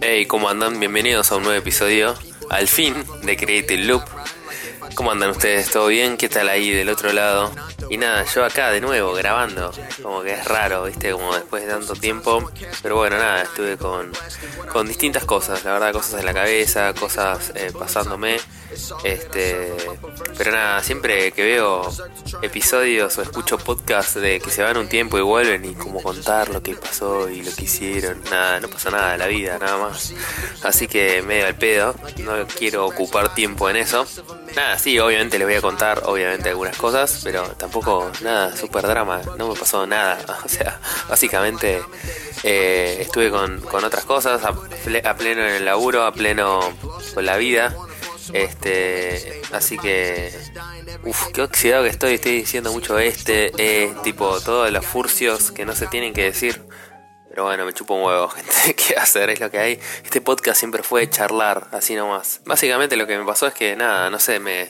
Hey, ¿cómo andan? Bienvenidos a un nuevo episodio, al fin, de Creative Loop. ¿Cómo andan ustedes? ¿Todo bien? ¿Qué tal ahí del otro lado? Y nada, yo acá de nuevo grabando, como que es raro, viste, como después de tanto tiempo. Pero bueno, nada, estuve con, con distintas cosas, la verdad, cosas en la cabeza, cosas eh, pasándome. Este, pero nada, siempre que veo episodios o escucho podcasts de que se van un tiempo y vuelven y como contar lo que pasó y lo que hicieron, nada, no pasa nada en la vida, nada más. Así que medio al pedo, no quiero ocupar tiempo en eso. Nada, sí, obviamente les voy a contar, obviamente algunas cosas, pero tampoco nada, super drama, no me pasó nada. O sea, básicamente eh, estuve con, con, otras cosas, a, a pleno en el laburo, a pleno con la vida. Este, así que, uff, qué oxidado que estoy, estoy diciendo mucho este, eh, tipo, todos los furcios que no se tienen que decir. Pero bueno, me chupo un huevo, gente. ¿Qué hacer? Es lo que hay. Este podcast siempre fue charlar, así nomás. Básicamente lo que me pasó es que, nada, no sé, me,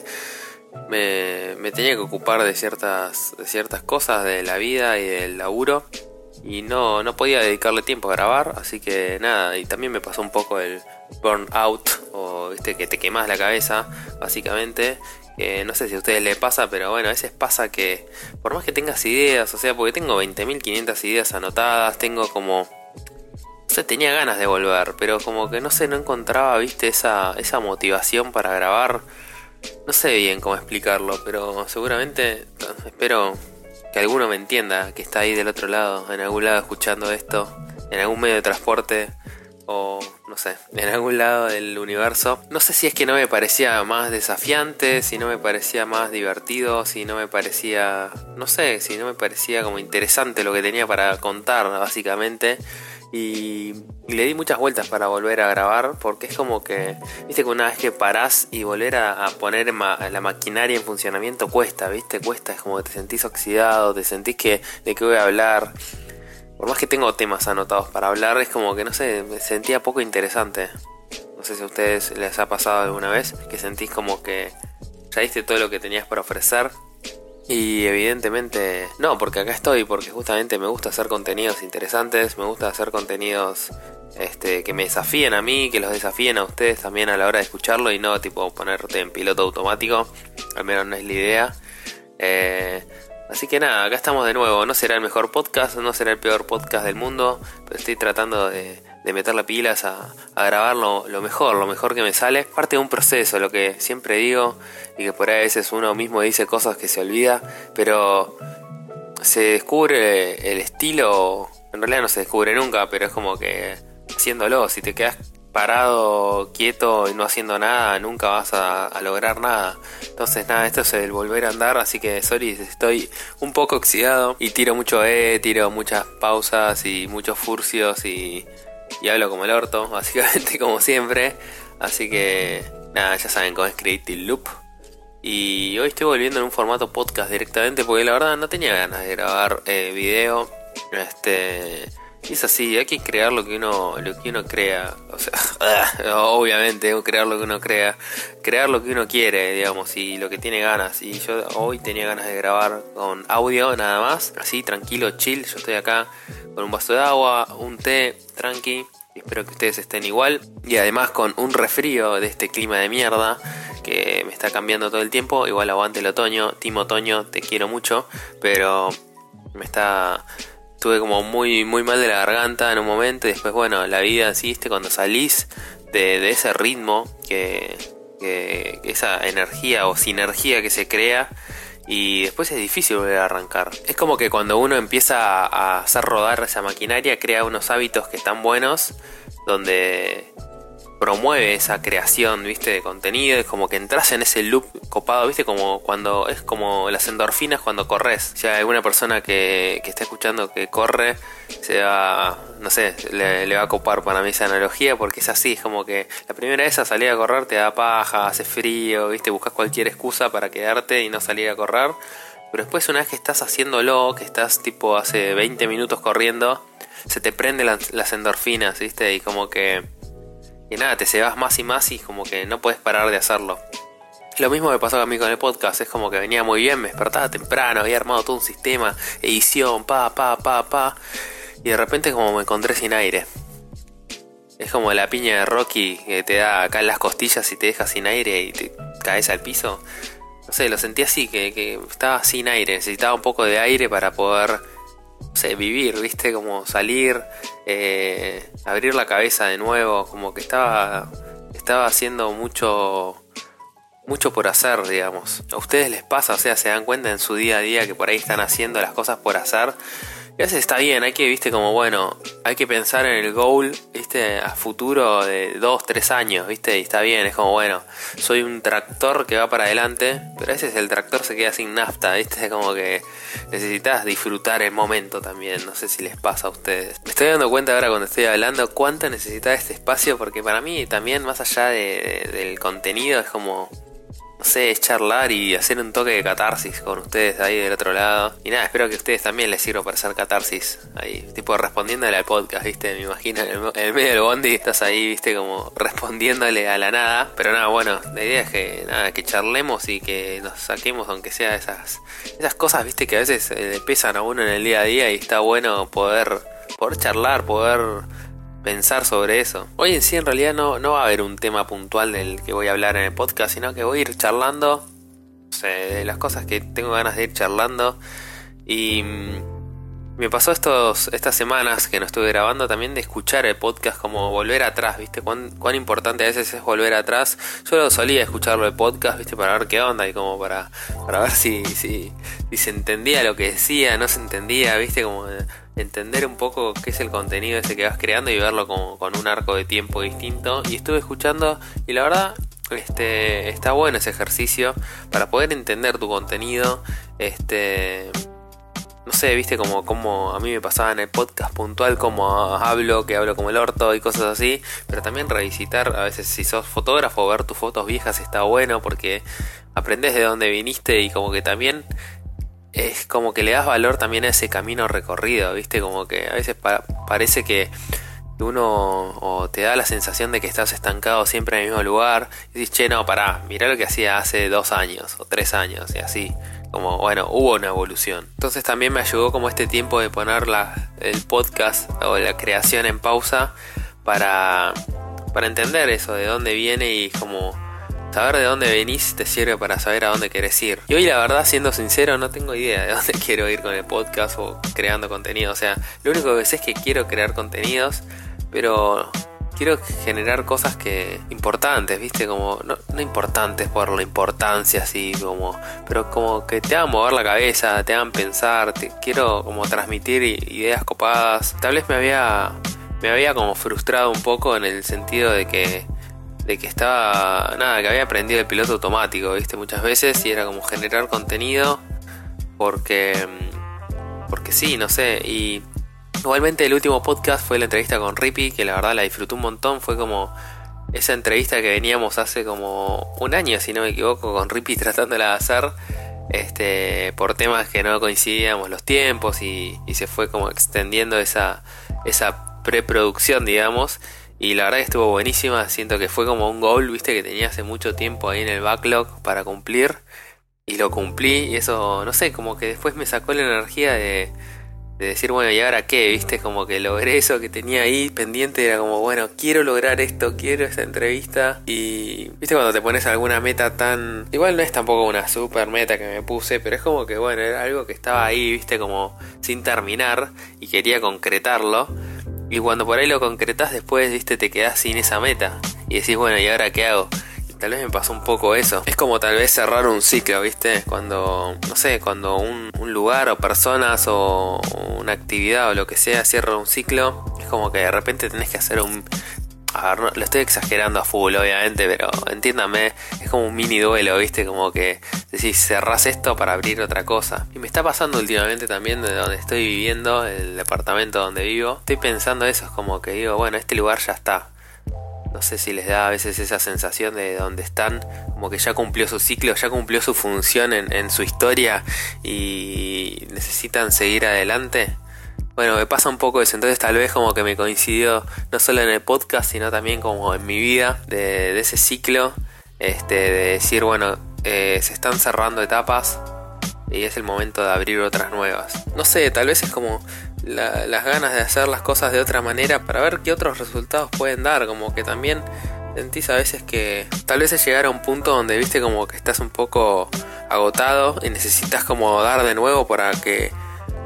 me, me tenía que ocupar de ciertas, de ciertas cosas de la vida y del laburo. Y no, no podía dedicarle tiempo a grabar, así que nada, y también me pasó un poco el burnout, o viste que te quemas la cabeza, básicamente. no sé si a ustedes les pasa, pero bueno, a veces pasa que por más que tengas ideas, o sea, porque tengo 20.500 ideas anotadas, tengo como... No sé, tenía ganas de volver, pero como que no sé, no encontraba, viste, esa, esa motivación para grabar. No sé bien cómo explicarlo, pero seguramente espero que alguno me entienda, que está ahí del otro lado, en algún lado escuchando esto, en algún medio de transporte o no sé, en algún lado del universo. No sé si es que no me parecía más desafiante, si no me parecía más divertido, si no me parecía, no sé, si no me parecía como interesante lo que tenía para contar, básicamente. Y, le di muchas vueltas para volver a grabar porque es como que, viste que una vez que parás y volver a, poner la maquinaria en funcionamiento cuesta, viste, cuesta, es como que te sentís oxidado, te sentís que de qué voy a hablar. Por más que tengo temas anotados para hablar, es como que no sé, me sentía poco interesante. No sé si a ustedes les ha pasado alguna vez que sentís como que ya diste todo lo que tenías para ofrecer y evidentemente no, porque acá estoy, porque justamente me gusta hacer contenidos interesantes, me gusta hacer contenidos este, que me desafíen a mí, que los desafíen a ustedes también a la hora de escucharlo y no tipo ponerte en piloto automático, al menos no es la idea. Eh, así que nada, acá estamos de nuevo, no será el mejor podcast, no será el peor podcast del mundo, pero estoy tratando de de meterle pilas a, a grabar lo, mejor, lo mejor que me sale. Parte de un proceso, lo que siempre digo, y que por ahí a veces uno mismo dice cosas que se olvida, pero se descubre el estilo, en realidad no se descubre nunca, pero es como que haciéndolo, si te quedas parado, quieto y no haciendo nada, nunca vas a, lograr nada. Entonces, nada, esto es el volver a andar. Así que, sorry, estoy un poco oxidado y tiro mucho E, tiro muchas pausas y muchos furcios y y hablo como el orto, básicamente como siempre. Así que nada, ya saben cómo es Creative Loop. Y hoy estoy volviendo en un formato podcast directamente porque la verdad no tenía ganas de grabar eh, video. Este es así, hay que crear lo que uno, lo que uno crea. O sea, obviamente, crear lo que uno crea. Crear lo que uno quiere, digamos, y lo que tiene ganas. Y yo hoy tenía ganas de grabar con audio nada más. Así, tranquilo, chill. Yo estoy acá con un vaso de agua, un té, tranqui. Espero que ustedes estén igual. Y además con un refrío de este clima de mierda que me está cambiando todo el tiempo. Igual aguante el otoño. Timo Otoño, te quiero mucho. Pero me está... Estuve como muy, muy mal de la garganta en un momento. Y después, bueno, la vida así, cuando salís de, ese ritmo, que, que esa energía o sinergia que se crea y después es difícil volver a arrancar. Es como que cuando uno empieza a hacer rodar esa maquinaria, crea unos hábitos que están buenos, donde promueve esa creación, viste, de contenido, es como que entras en ese loop copado, viste, como cuando es como las endorfinas cuando corres. Si hay alguna persona que, que está escuchando que corre, se va, no sé, le, va a copar para mí esa analogía, porque es así, es como que la primera vez a salir a correr te da paja, hace frío, viste, buscas cualquier excusa para quedarte y no salir a correr. Pero después una vez que estás haciéndolo, que estás tipo hace 20 minutos corriendo, se te prenden las endorfinas, viste, y como que y nada, te cebas más y más y como que no puedes parar de hacerlo. Lo mismo me pasó a mí con el podcast, es como que venía muy bien, me despertaba temprano, había armado todo un sistema, edición, pa, pa, pa, pa. y de repente como me encontré sin aire. Es como la piña de Rocky que te da acá en las costillas y te deja sin aire y te caes al piso. No sé, lo sentí así, que, estaba sin aire, necesitaba un poco de aire para poder, sé, vivir, viste, como salir, eh, abrir la cabeza de nuevo, como que estaba, estaba haciendo mucho, mucho por hacer, digamos. ¿A ustedes les pasa? O sea, se dan cuenta en su día a día que por ahí están haciendo las cosas por hacer y a veces está bien, hay que, viste, como bueno, hay que pensar en el goal, viste, a futuro de 2, 3 años, viste, y está bien, es como bueno, soy un tractor que va para adelante, pero a veces el tractor se queda sin nafta, viste, como que necesitas disfrutar el momento también, no sé si les pasa a ustedes. Me estoy dando cuenta ahora cuando estoy hablando cuánto necesita este espacio, porque para mí también, más allá del contenido, es como no sé, charlar y hacer un toque de catarsis con ustedes ahí del otro lado. Y nada, espero que a ustedes también les sirva para hacer catarsis. Ahí, tipo respondiéndole al podcast, ¿viste? Me imagino en el, medio del bondi estás ahí, ¿viste? Como respondiéndole a la nada. Pero nada, bueno, la idea es que nada, que charlemos y que nos saquemos, aunque sea esas, esas cosas, ¿viste? Que a veces eh, pesan a uno en el día a día y está bueno poder, poder charlar, poder pensar sobre eso. Hoy en sí en realidad no, no va a haber un tema puntual del que voy a hablar en el podcast, sino que voy a ir charlando de las cosas que tengo ganas de ir charlando. Y mm, me pasó estos, estas semanas que no estuve grabando también de escuchar el podcast como volver atrás, ¿viste? Cuán, cuán importante a veces es volver atrás. Yo lo solía escucharlo el podcast, ¿viste? Para ver qué onda y como para, para ver si, si, si se entendía lo que decía, no se entendía, ¿viste? Como entender un poco qué es el contenido ese que vas creando y verlo como con un arco de tiempo distinto. Y estuve escuchando y la verdad este, está bueno ese ejercicio para poder entender tu contenido. Este, no sé, viste como, como a mí me pasaba en el podcast puntual, como hablo, que hablo como el orto y cosas así, pero también revisitar, a veces si sos fotógrafo, ver tus fotos viejas está bueno porque aprendes de dónde viniste y como que también es como que le das valor también a ese camino recorrido, ¿viste? Como que a veces parece que uno o te da la sensación de que estás estancado siempre en el mismo lugar y dices, che, no, pará, mirá lo que hacía hace dos años o tres años y así. Como, bueno, hubo una evolución. Entonces también me ayudó como este tiempo de poner la, el podcast o la creación en pausa para, para entender eso, de dónde viene y como Saber de dónde venís te sirve para saber a dónde querés ir. Y hoy la verdad, siendo sincero, no tengo idea de dónde quiero ir con el podcast o creando contenido. O sea, lo único que sé es que quiero crear contenidos, pero quiero generar cosas que importantes, ¿viste? Como no, importantes por la importancia así como, pero como que te hagan mover la cabeza, te hagan pensar, te quiero como transmitir ideas copadas. Tal vez me había me había como frustrado un poco en el sentido de que de que estaba, nada, que había aprendido el piloto automático, viste, muchas veces y era como generar contenido porque, mm, porque sí, no sé, y igualmente el último podcast fue la entrevista con Rippy, que la verdad la disfruté un montón, fue como esa entrevista que veníamos hace como un año, si no me equivoco, con Rippy tratándola de hacer. Este, por temas que no coincidíamos los tiempos y, y se fue como extendiendo esa, esa preproducción, digamos. Y la verdad que estuvo buenísima, siento que fue como un goal, viste, que tenía hace mucho tiempo ahí en el backlog para cumplir. Y lo cumplí y eso, no sé, como que después me sacó la energía de, de decir, bueno, ¿y ahora qué? ¿Viste? Como que logré eso que tenía ahí pendiente, era como, bueno, quiero lograr esto, quiero esta entrevista. Y, ¿viste? Cuando te pones alguna meta tan... Igual no es tampoco una super meta que me puse, pero es como que, bueno, era algo que estaba ahí, ¿viste? Como sin terminar y quería concretarlo. Y cuando por ahí lo concretas después, viste, te quedas sin esa meta. Y decís, bueno, ¿y ahora qué hago? Tal vez me pasó un poco eso. Es como tal vez cerrar un ciclo, viste. Cuando, no sé, cuando un, lugar o personas o una actividad o lo que sea cierra un ciclo, es como que de repente tenés que hacer un, a ver, lo estoy exagerando a full, obviamente, pero entiéndame, es como un mini duelo, ¿viste? Como que decís, cerrás esto para abrir otra cosa. Y me está pasando últimamente también de donde estoy viviendo, el departamento donde vivo. Estoy pensando eso, es como que digo, bueno, este lugar ya está. No sé si les da a veces esa sensación de donde están, como que ya cumplió su ciclo, ya cumplió su función en su historia y necesitan seguir adelante. Bueno, me pasa un poco eso, entonces tal vez como que me coincidió no solo en el podcast, sino también como en mi vida, de, ese ciclo, este, de decir, bueno, eh, se están cerrando etapas y es el momento de abrir otras nuevas. No sé, tal vez es como, las ganas de hacer las cosas de otra manera para ver qué otros resultados pueden dar, como que también sentís a veces que tal vez es llegar a un punto donde viste como que estás un poco agotado y necesitas como dar de nuevo para que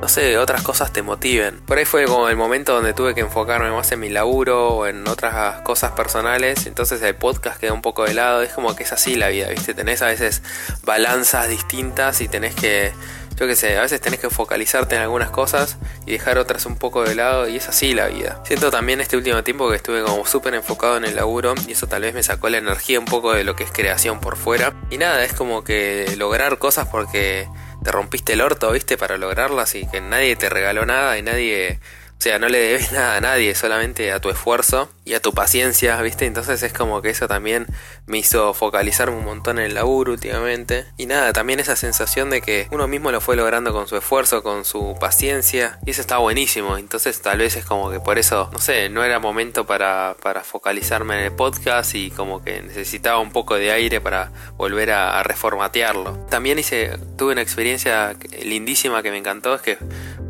no sé, otras cosas te motiven. Por ahí fue como el momento donde tuve que enfocarme más en mi laburo o en otras cosas personales, entonces el podcast queda un poco de lado, es como que es así la vida, ¿viste? Tenés a veces balanzas distintas y tenés que yo qué sé, a veces tenés que focalizarte en algunas cosas y dejar otras un poco de lado y es así la vida. Siento también este último tiempo que estuve como súper enfocado en el laburo y eso tal vez me sacó la energía un poco de lo que es creación por fuera. Y nada, es como que lograr cosas porque te rompiste el orto, viste, para lograrlas y que nadie te regaló nada y nadie o sea, no le debes nada a nadie, solamente a tu esfuerzo y a tu paciencia, ¿viste? Entonces es como que eso también me hizo focalizarme un montón en el laburo últimamente. Y nada, también esa sensación de que uno mismo lo fue logrando con su esfuerzo, con su paciencia. Y eso está buenísimo. Entonces tal vez es como que por eso, no sé, no era momento para, para focalizarme en el podcast y como que necesitaba un poco de aire para volver a, a reformatearlo. También hice, tuve una experiencia lindísima que me encantó, es que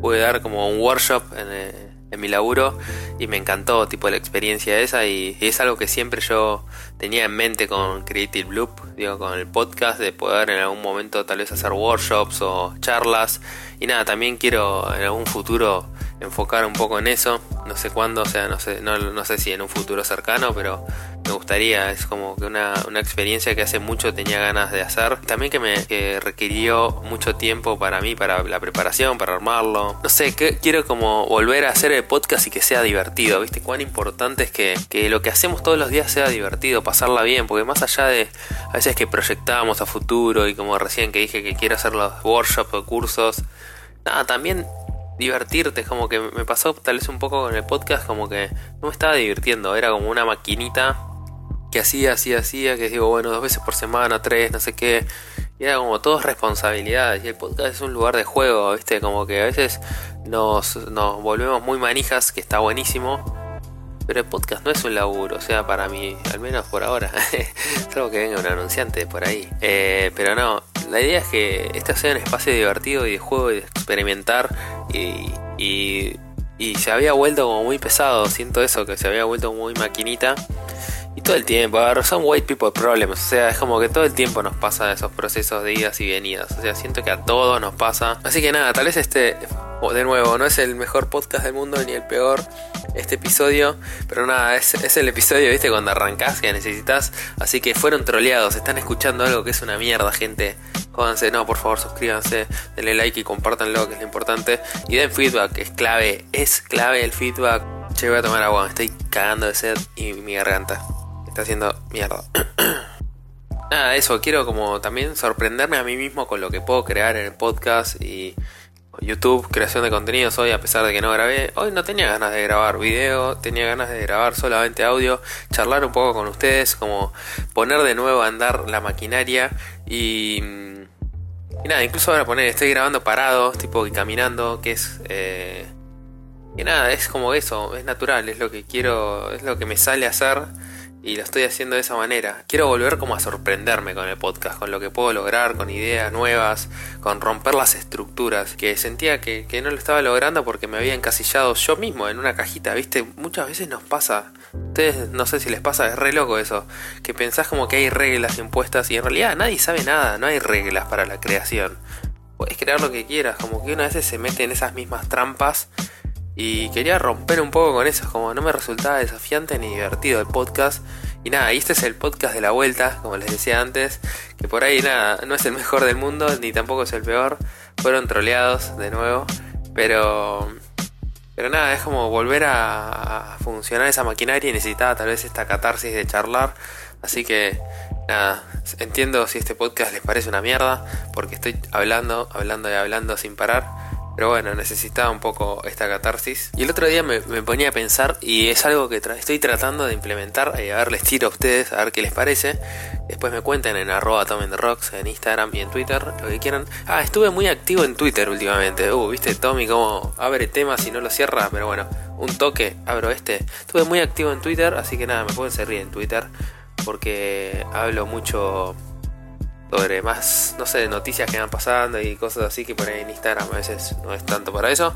pude dar como un workshop en, mi laburo y me encantó tipo la experiencia esa y, es algo que siempre yo tenía en mente con Creative Loop, digo, con el podcast de poder en algún momento tal vez hacer workshops o charlas. Y nada, también quiero en algún futuro enfocar un poco en eso, no sé cuándo, o sea, no sé, no, no sé si en un futuro cercano, pero me gustaría, es como que una, una, experiencia que hace mucho tenía ganas de hacer. También que me requirió mucho tiempo para mí, para la preparación, para armarlo. No sé, que, quiero como volver a hacer el podcast y que sea divertido, ¿viste? Cuán importante es que, que lo que hacemos todos los días sea divertido, pasarla bien, porque más allá de a veces que proyectábamos a futuro y como recién que dije que quiero hacer los workshops o cursos, nada, también divertirte, como que me pasó tal vez un poco con el podcast, como que no me estaba divirtiendo, era como una maquinita que hacía, hacía, hacía, que digo, bueno, dos veces por semana, tres, no sé qué. Y era como todo responsabilidades. Y el podcast es un lugar de juego, ¿viste? Como que a veces nos, nos volvemos muy manijas, que está buenísimo. Pero el podcast no es un laburo, o sea, para mí, al menos por ahora. Salvo que venga un anunciante por ahí. Eh, pero no, la idea es que este sea un espacio divertido y de juego y de experimentar. Y, y, y se había vuelto como muy pesado, siento eso, que se había vuelto muy maquinita. Todo el tiempo, son white people problems, o sea, es como que todo el tiempo nos pasa esos procesos de idas y venidas, o sea, siento que a todos nos pasa. Así que nada, tal vez este, de nuevo, no es el mejor podcast del mundo ni el peor este episodio, pero nada, es, es el episodio, viste, cuando arrancás que necesitas, así que fueron troleados, están escuchando algo que es una mierda, gente. Jódanse, no, por favor, suscríbanse, denle like y compártanlo, que es lo importante. Y den feedback, es clave, es clave el feedback. Che, voy a tomar agua, me estoy cagando de sed y mi garganta está haciendo mierda. Nada, eso, quiero como también sorprenderme a mí mismo con lo que puedo crear en el podcast y YouTube, creación de contenidos hoy, a pesar de que no grabé. Hoy no tenía ganas de grabar video, tenía ganas de grabar solamente audio, charlar un poco con ustedes, como poner de nuevo a andar la maquinaria y... Y nada, incluso ahora poner, estoy grabando parado, tipo caminando, que es... Eh, y nada, es como eso, es natural, es lo que quiero, es lo que me sale a hacer y lo estoy haciendo de esa manera. Quiero volver como a sorprenderme con el podcast, con lo que puedo lograr, con ideas nuevas, con romper las estructuras, que sentía que, no lo estaba logrando porque me había encasillado yo mismo en una cajita, ¿viste? Muchas veces nos pasa, ustedes no sé si les pasa, es re loco eso, que pensás como que hay reglas impuestas y en realidad nadie sabe nada, no hay reglas para la creación. Puedes crear lo que quieras, como que una vez se mete en esas mismas trampas y quería romper un poco con eso, como no me resultaba desafiante ni divertido el podcast. Y nada, y este es el podcast de la vuelta, como les decía antes, que por ahí nada, no es el mejor del mundo, ni tampoco es el peor. Fueron troleados de nuevo, pero... Pero nada, es como volver a, funcionar esa maquinaria y necesitaba tal vez esta catarsis de charlar. Así que nada, entiendo si este podcast les parece una mierda, porque estoy hablando, hablando y hablando sin parar. Pero bueno, necesitaba un poco esta catarsis. Y el otro día me, ponía a pensar, y es algo que estoy tratando de implementar, y a ver, les tiro a ustedes, a ver qué les parece. Después me cuenten en arroba Rocks, en Instagram y en Twitter, lo que quieran. Ah, estuve muy activo en Twitter últimamente. Uh, viste Tommy cómo abre temas y no lo cierra, pero bueno, un toque, abro este. Estuve muy activo en Twitter, así que nada, me pueden seguir en Twitter, porque hablo mucho sobre más, no sé, noticias que van pasando y cosas así que por ahí en Instagram a veces no es tanto para eso.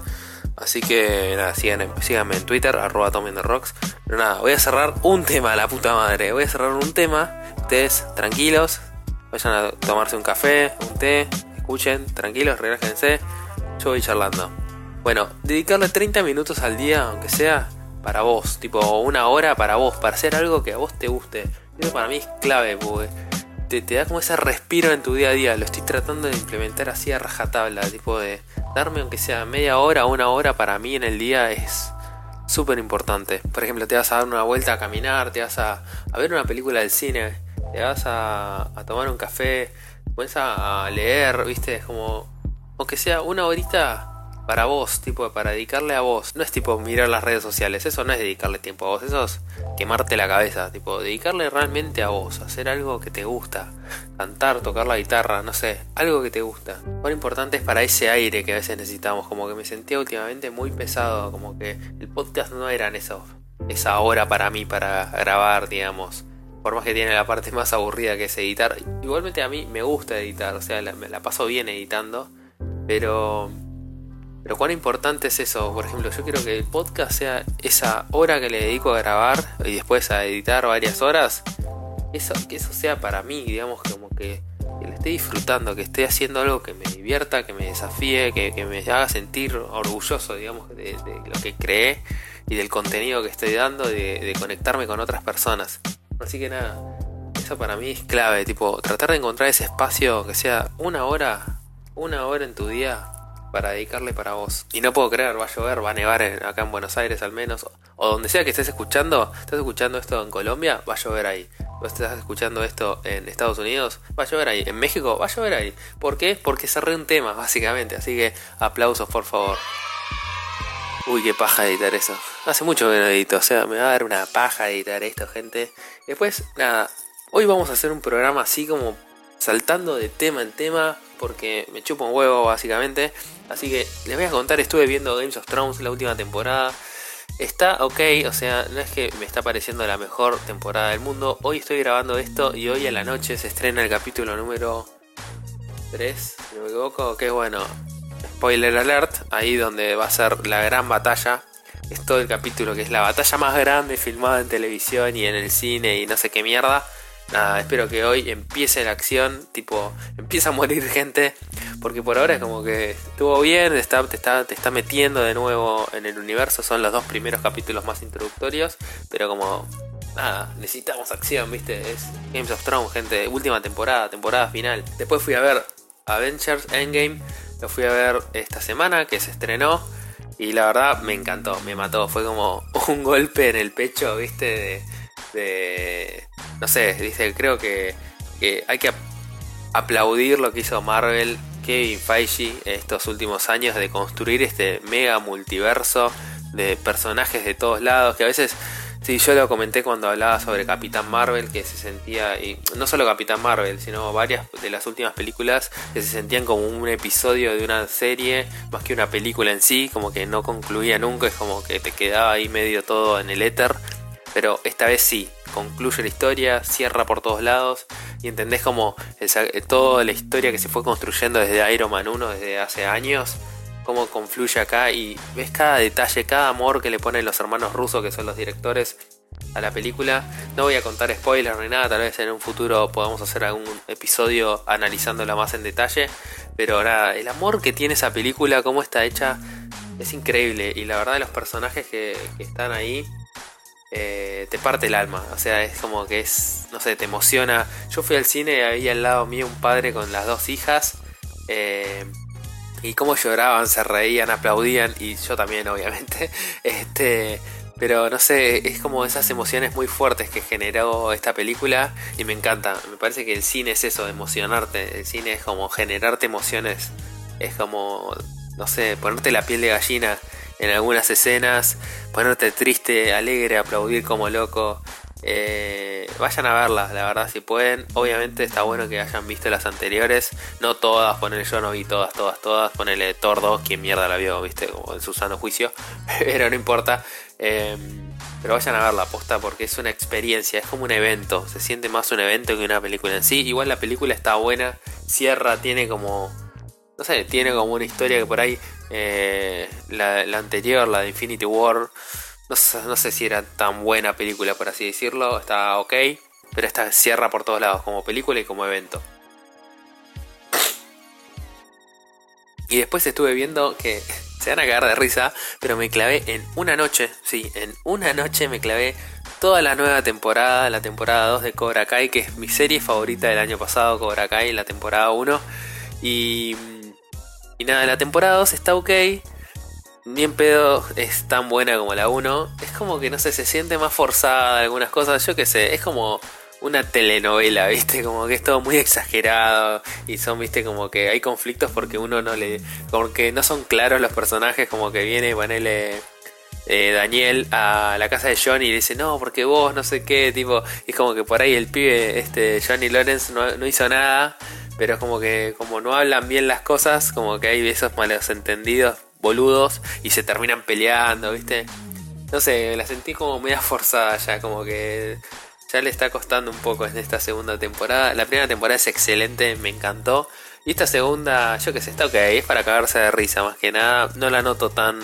Así que nada, síganme, en Twitter, arroba Rocks. Pero nada, voy a cerrar un tema, la puta madre. Voy a cerrar un tema. Ustedes tranquilos, vayan a tomarse un café, un té, escuchen, tranquilos, relájense. Yo voy charlando. Bueno, dedicarle 30 minutos al día, aunque sea para vos, tipo una hora para vos, para hacer algo que a vos te guste. Eso para mí es clave, porque te, te, da como ese respiro en tu día a día. Lo estoy tratando de implementar así a rajatabla, tipo de darme aunque sea media hora o una hora para mí en el día es súper importante. Por ejemplo, te vas a dar una vuelta a caminar, te vas a, ver una película del cine, te vas a, tomar un café, vas a, a leer, viste, es como, aunque sea una horita para vos, tipo para dedicarle a vos. No es tipo mirar las redes sociales, eso no es dedicarle tiempo a vos, eso es quemarte la cabeza, tipo dedicarle realmente a vos, hacer algo que te gusta, cantar, tocar la guitarra, no sé, algo que te gusta. Lo importante es para ese aire que a veces necesitamos, como que me sentía últimamente muy pesado, como que el podcast no era eso, esa hora para mí para grabar, digamos. Por más que tiene la parte más aburrida que es editar. Igualmente a mí me gusta editar, o sea, me la paso bien editando. Pero pero cuán importante es eso, por ejemplo, yo quiero que el podcast sea esa hora que le dedico a grabar y después a editar varias horas, eso, que eso sea para mí, digamos, como que, que le esté disfrutando, que esté haciendo algo que me divierta, que me desafíe, que, me haga sentir orgulloso, digamos, de, lo que creé y del contenido que estoy dando, de, de conectarme con otras personas. Así que nada, eso para mí es clave, tipo, tratar de encontrar ese espacio que sea una hora, una hora en tu día para dedicarle para vos. Y no puedo creer, va a llover, va a nevar acá en Buenos Aires al menos, o donde sea que estés escuchando, estás escuchando esto en Colombia, va a llover ahí. Vos estás escuchando esto en Estados Unidos, va a llover ahí. En México, va a llover ahí. ¿Por qué? Porque cerré un tema, básicamente. Así que aplausos, por favor. Uy, qué paja editar eso. Hace mucho que no edito, o sea, me va a dar una paja editar esto, gente. Después, nada, hoy vamos a hacer un programa así como saltando de tema en tema, porque me chupo un huevo, básicamente. Así que les voy a contar, estuve viendo Games of Thrones la última temporada. Está ok, o sea, no es que me está pareciendo la mejor temporada del mundo. Hoy estoy grabando esto y hoy a la noche se estrena el capítulo número 3, si no me equivoco. Que bueno, spoiler alert, ahí donde va a ser la gran batalla. Es todo el capítulo que es la batalla más grande filmada en televisión y en el cine y no sé qué mierda nada, espero que hoy empiece la acción, tipo, empieza a morir gente, porque por ahora es como que estuvo bien, está, te está, te está metiendo de nuevo en el universo, son los dos primeros capítulos más introductorios, pero como, nada, necesitamos acción, viste, es Games of Thrones, gente, última temporada, temporada final. Después fui a ver Avengers Endgame, lo fui a ver esta semana que se estrenó. Y la verdad me encantó, me mató. Fue como un golpe en el pecho, viste, de, de no sé, dice, creo que, hay que aplaudir lo que hizo Marvel, Kevin Feige estos últimos años de construir este mega multiverso de personajes de todos lados, que a veces, sí, yo lo comenté cuando hablaba sobre Capitán Marvel, que se sentía, y no solo Capitán Marvel, sino varias de las últimas películas que se sentían como un episodio de una serie, más que una película en sí, como que no concluía nunca, es como que te quedaba ahí medio todo en el éter pero esta vez sí, concluye la historia, cierra por todos lados y entendés como toda la historia que se fue construyendo desde Iron Man 1, desde hace años, cómo confluye acá y ves cada detalle, cada amor que le ponen los hermanos rusos, que son los directores, a la película. No voy a contar spoilers ni nada, tal vez en un futuro podamos hacer algún episodio analizándola más en detalle, pero nada, el amor que tiene esa película, cómo está hecha, es increíble y la verdad los personajes que están ahí eh, te parte el alma. O sea, es como que es, no sé, te emociona. Yo fui al cine y había al lado mío un padre con las dos hijas. Eh, y cómo lloraban, se reían, aplaudían. Y yo también, obviamente. Este. Pero no sé, es como esas emociones muy fuertes que generó esta película y me encanta. Me parece que el cine es eso, emocionarte. El cine es como generarte emociones. Es como, no sé, ponerte la piel de gallina en algunas escenas, ponerte triste, alegre, aplaudir como loco. Eh, vayan a verlas, la verdad, si pueden. Obviamente está bueno que hayan visto las anteriores. No todas, ponele yo no vi todas, todas, todas. Ponele 2, quien mierda la vio, viste, como en su sano juicio. Pero no importa. Em, pero vayan a verla, posta, porque es una experiencia, es como un evento. Se siente más un evento que una película en sí. Igual la película está buena, cierra, tiene como no sé, tiene como una historia que por ahí, eh, la, anterior, la de Infinity War, no sé, no sé si era tan buena película, por así decirlo, está ok, pero esta cierra por todos lados, como película y como evento. Y después estuve viendo que se van a cagar de risa, pero me clavé en una noche, sí, en una noche me clavé toda la nueva temporada, la temporada 2 de Cobra Kai, que es mi serie favorita del año pasado, Cobra Kai, la temporada 1. Y, y nada, la temporada 2 está ok. Bien pedo es tan buena como la 1. Es como que no sé, se siente más forzada algunas cosas. Yo qué sé, es como una telenovela, ¿viste? Como que es todo muy exagerado y son, ¿viste? Como que hay conflictos porque uno no le... Porque no son claros los personajes, como que viene, ponele eh, Daniel a la casa de Johnny y le dice, no, porque vos no sé qué, tipo, es como que por ahí el pibe, este Johnny Lawrence no, hizo nada, pero es como que como no hablan bien las cosas, como que hay esos malos entendidos, boludos, y se terminan peleando, ¿viste? No sé, la sentí como media forzada ya, como que ya le está costando un poco en esta segunda temporada. La primera temporada es excelente, me encantó. Y esta segunda, yo que sé, está ok, es para cagarse de risa más que nada. No la noto tan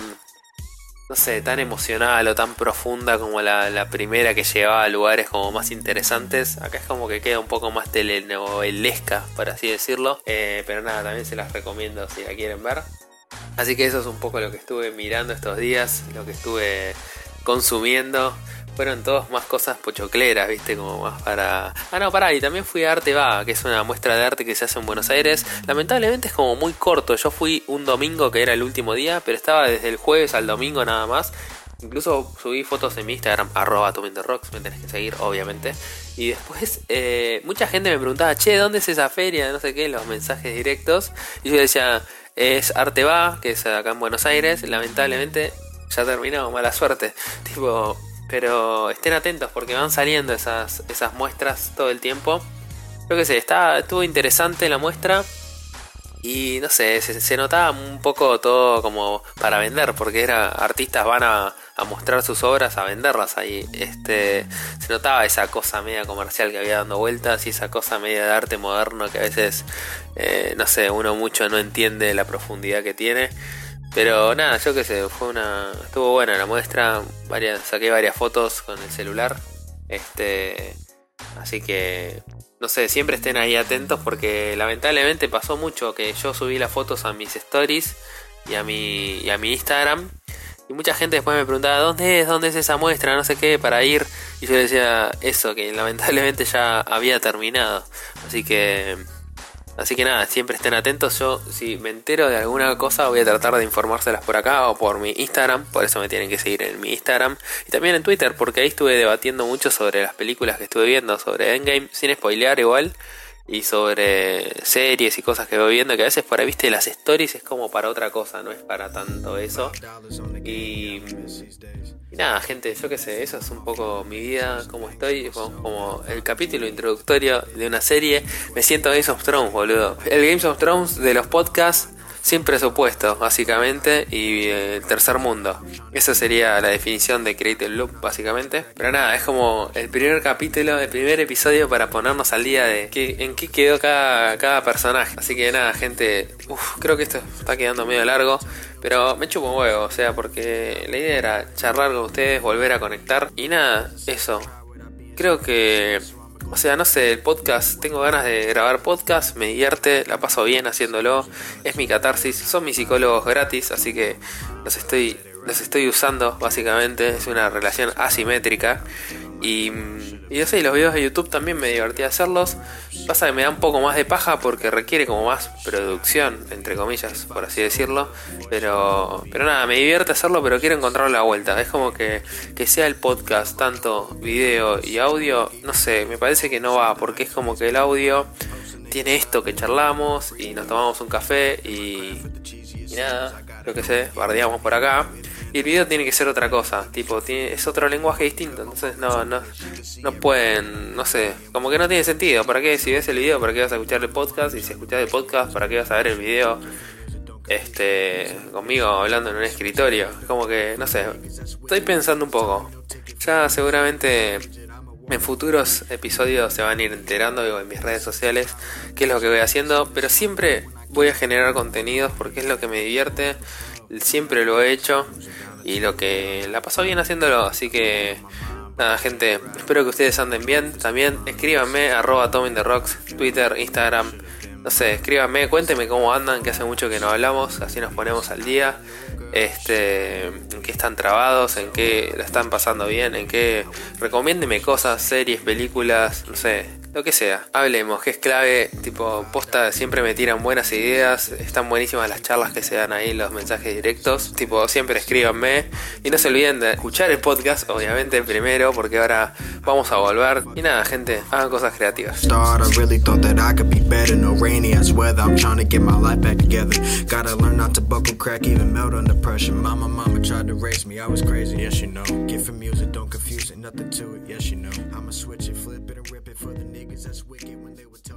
no sé, tan emocional o tan profunda como la, primera que llevaba a lugares como más interesantes. Acá es como que queda un poco más telenovelesca, por así decirlo. Eh, pero nada, también se las recomiendo si la quieren ver. Así que eso es un poco lo que estuve mirando estos días, lo que estuve consumiendo fueron todos más cosas pochocleras, ¿viste? Como más para... Ah, no, pará, y también fui a Arte Va, que es una muestra de arte que se hace en Buenos Aires. Lamentablemente es como muy corto, yo fui un domingo que era el último día, pero estaba desde el jueves al domingo nada más. Incluso subí fotos en mi Instagram, arroba Rocks, me tenés que seguir, obviamente. Y después, eh, mucha gente me preguntaba, che, ¿dónde es esa feria? No sé qué, los mensajes directos. Y yo decía, es Arte Va, que es acá en Buenos Aires. Lamentablemente, ya terminó, mala suerte. Tipo, pero estén atentos porque van saliendo esas, esas muestras todo el tiempo. Creo que sé, está, estuvo interesante la muestra. Y no sé, se, notaba un poco todo como para vender, porque era artistas van a, mostrar sus obras, a venderlas ahí. Este, se notaba esa cosa media comercial que había dando vueltas y esa cosa media de arte moderno que a veces, eh, no sé, uno mucho no entiende la profundidad que tiene. Pero nada, yo qué sé, fue una. estuvo buena la muestra. Varias, saqué varias fotos con el celular. Este. Así que. No sé, siempre estén ahí atentos porque lamentablemente pasó mucho que yo subí las fotos a mis stories y a mi, y a mi Instagram. Y mucha gente después me preguntaba, ¿dónde es? ¿Dónde es esa muestra? No sé qué, para ir. Y yo decía eso, que lamentablemente ya había terminado. Así que Así que nada, siempre estén atentos. Yo, si me entero de alguna cosa, voy a tratar de informárselas por acá o por mi Instagram. Por eso me tienen que seguir en mi Instagram. Y también en Twitter, porque ahí estuve debatiendo mucho sobre las películas que estuve viendo, sobre Endgame, sin spoilear igual. Y sobre series y cosas que voy viendo, que a veces por ahí, viste, las stories es como para otra cosa, no es para tanto eso. Y nada, gente, yo qué sé, eso es un poco mi vida, como estoy, como, el capítulo introductorio de una serie. Me siento Games of Thrones, boludo. El Games of Thrones de los podcasts sin presupuesto, básicamente, y el tercer mundo. Esa sería la definición de Creative Loop, básicamente. Pero nada, es como el primer capítulo, el primer episodio para ponernos al día de en qué quedó cada, cada personaje. Así que nada, gente, creo que esto está quedando medio largo. Pero me chupo un huevo, o sea, porque la idea era charlar con ustedes, volver a conectar. Y nada, eso. Creo que o sea, no sé, el podcast, tengo ganas de grabar podcast, me divierte, la paso bien haciéndolo, es mi catarsis, son mis psicólogos gratis, así que los estoy, los estoy usando básicamente, es una relación asimétrica y, yo sé, los videos de YouTube también me divertí hacerlos. Pasa que me da un poco más de paja porque requiere como más producción, entre comillas, por así decirlo. Pero, pero nada, me divierte hacerlo, pero quiero encontrar la vuelta. Es como que, que sea el podcast, tanto video y audio, no sé, me parece que no va, porque es como que el audio tiene esto que charlamos y nos tomamos un café y, nada, lo que sé, bardeamos por acá. El video tiene que ser otra cosa, tipo, tiene, es otro lenguaje distinto, entonces no, no, no pueden, no sé, como que no tiene sentido. ¿Para qué si ves el video, para qué vas a escuchar el podcast? Y si escuchas el podcast, ¿para qué vas a ver el video? Este, conmigo hablando en un escritorio. Como que, no sé, estoy pensando un poco. Ya seguramente en futuros episodios se van a ir enterando en mis redes sociales qué es lo que voy haciendo, pero siempre voy a generar contenidos porque es lo que me divierte, siempre lo he hecho y lo que la paso bien haciéndolo, así que nada gente, espero que ustedes anden bien, también escríbanme arroba the Rocks, Twitter, Instagram, no sé, escríbanme, cuéntenme cómo andan, que hace mucho que no hablamos, así nos ponemos al día este, en qué están trabados, en qué la están pasando bien, en qué recomiéndeme cosas, series, películas, no sé, lo que sea. Hablemos, que es clave, tipo, posta, siempre me tiran buenas ideas, están buenísimas las charlas que se dan ahí, los mensajes directos, tipo, siempre escríbanme y no se olviden de escuchar el podcast, obviamente primero, porque ahora vamos a volver. Y nada, gente, hagan cosas creativas. That's wicked when they were talking.